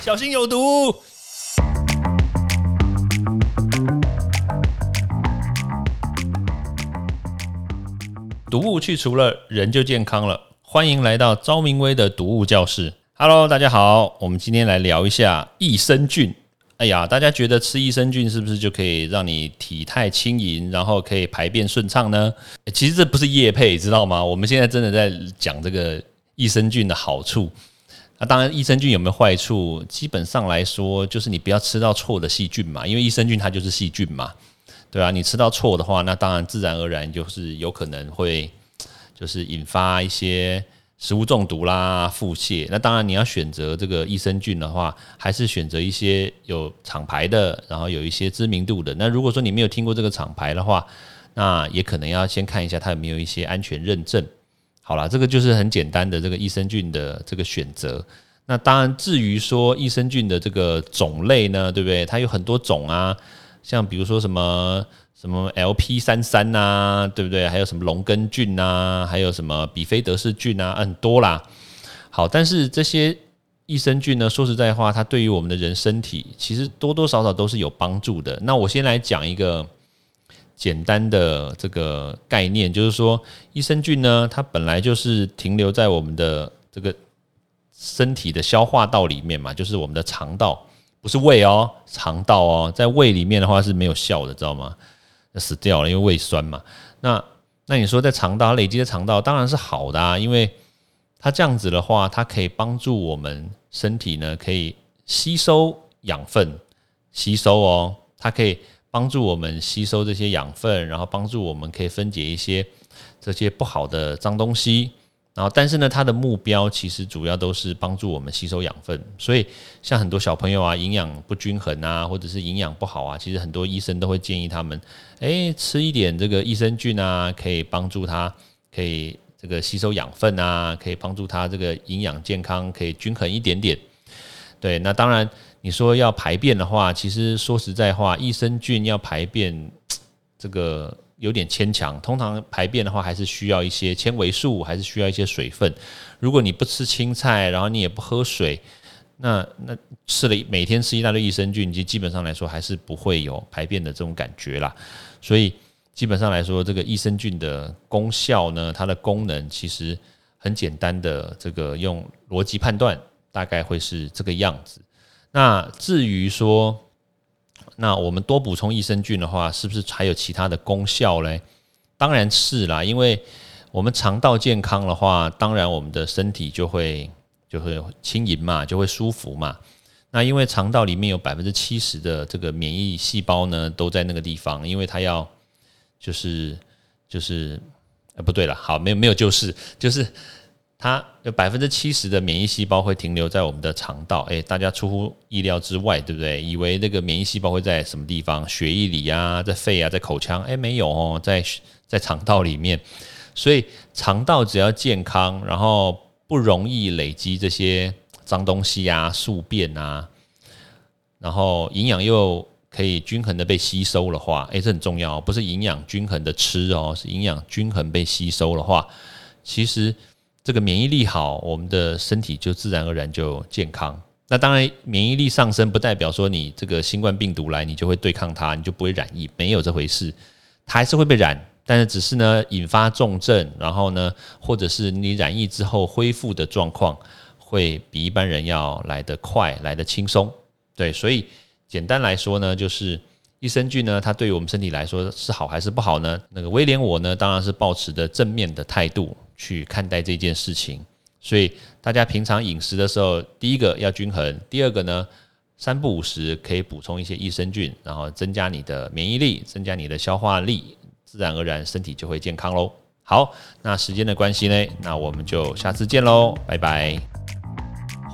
小心有毒。毒物去除了，人就健康了。欢迎来到昭明威的毒物教室。Hello，大家好，我们今天来聊一下益生菌。哎呀，大家觉得吃益生菌是不是就可以让你体态轻盈，然后可以排便顺畅呢？其实这不是叶配，知道吗？我们现在真的在讲这个益生菌的好处。那当然，益生菌有没有坏处？基本上来说，就是你不要吃到错的细菌嘛，因为益生菌它就是细菌嘛。对啊，你吃到错的话，那当然自然而然就是有可能会就是引发一些食物中毒啦、腹泻。那当然你要选择这个益生菌的话，还是选择一些有厂牌的，然后有一些知名度的。那如果说你没有听过这个厂牌的话，那也可能要先看一下它有没有一些安全认证。好了，这个就是很简单的这个益生菌的这个选择。那当然，至于说益生菌的这个种类呢，对不对？它有很多种啊。像比如说什么什么 LP 三三呐，对不对？还有什么龙根菌呐，还有什么比菲德氏菌啊，很多啦。好，但是这些益生菌呢，说实在话，它对于我们的人身体其实多多少少都是有帮助的。那我先来讲一个简单的这个概念，就是说益生菌呢，它本来就是停留在我们的这个身体的消化道里面嘛，就是我们的肠道。不是胃哦，肠道哦，在胃里面的话是没有效的，知道吗？那死掉了，因为胃酸嘛。那那你说在肠道累积的肠道当然是好的啊，因为它这样子的话，它可以帮助我们身体呢，可以吸收养分，吸收哦，它可以帮助我们吸收这些养分，然后帮助我们可以分解一些这些不好的脏东西。然后，但是呢，它的目标其实主要都是帮助我们吸收养分。所以，像很多小朋友啊，营养不均衡啊，或者是营养不好啊，其实很多医生都会建议他们，哎，吃一点这个益生菌啊，可以帮助他，可以这个吸收养分啊，可以帮助他这个营养健康可以均衡一点点。对，那当然，你说要排便的话，其实说实在话，益生菌要排便，这个。有点牵强，通常排便的话还是需要一些纤维素，还是需要一些水分。如果你不吃青菜，然后你也不喝水，那那吃了每天吃一大堆益生菌，就基本上来说还是不会有排便的这种感觉啦。所以基本上来说，这个益生菌的功效呢，它的功能其实很简单的，这个用逻辑判断大概会是这个样子。那至于说，那我们多补充益生菌的话，是不是还有其他的功效嘞？当然是啦，因为我们肠道健康的话，当然我们的身体就会就会轻盈嘛，就会舒服嘛。那因为肠道里面有百分之七十的这个免疫细胞呢，都在那个地方，因为它要就是就是呃不对了，好没有没有就是就是。它有百分之七十的免疫细胞会停留在我们的肠道，诶，大家出乎意料之外，对不对？以为这个免疫细胞会在什么地方？血液里啊，在肺啊，在口腔？诶，没有哦，在在肠道里面。所以肠道只要健康，然后不容易累积这些脏东西啊、宿便啊，然后营养又可以均衡的被吸收的话，诶，这很重要，不是营养均衡的吃哦，是营养均衡被吸收的话，其实。这个免疫力好，我们的身体就自然而然就健康。那当然，免疫力上升不代表说你这个新冠病毒来，你就会对抗它，你就不会染疫，没有这回事，它还是会被染，但是只是呢引发重症，然后呢，或者是你染疫之后恢复的状况会比一般人要来得快，来得轻松。对，所以简单来说呢，就是益生菌呢，它对于我们身体来说是好还是不好呢？那个威廉我呢，当然是保持的正面的态度。去看待这件事情，所以大家平常饮食的时候，第一个要均衡，第二个呢，三不五时可以补充一些益生菌，然后增加你的免疫力，增加你的消化力，自然而然身体就会健康喽。好，那时间的关系呢，那我们就下次见喽，拜拜！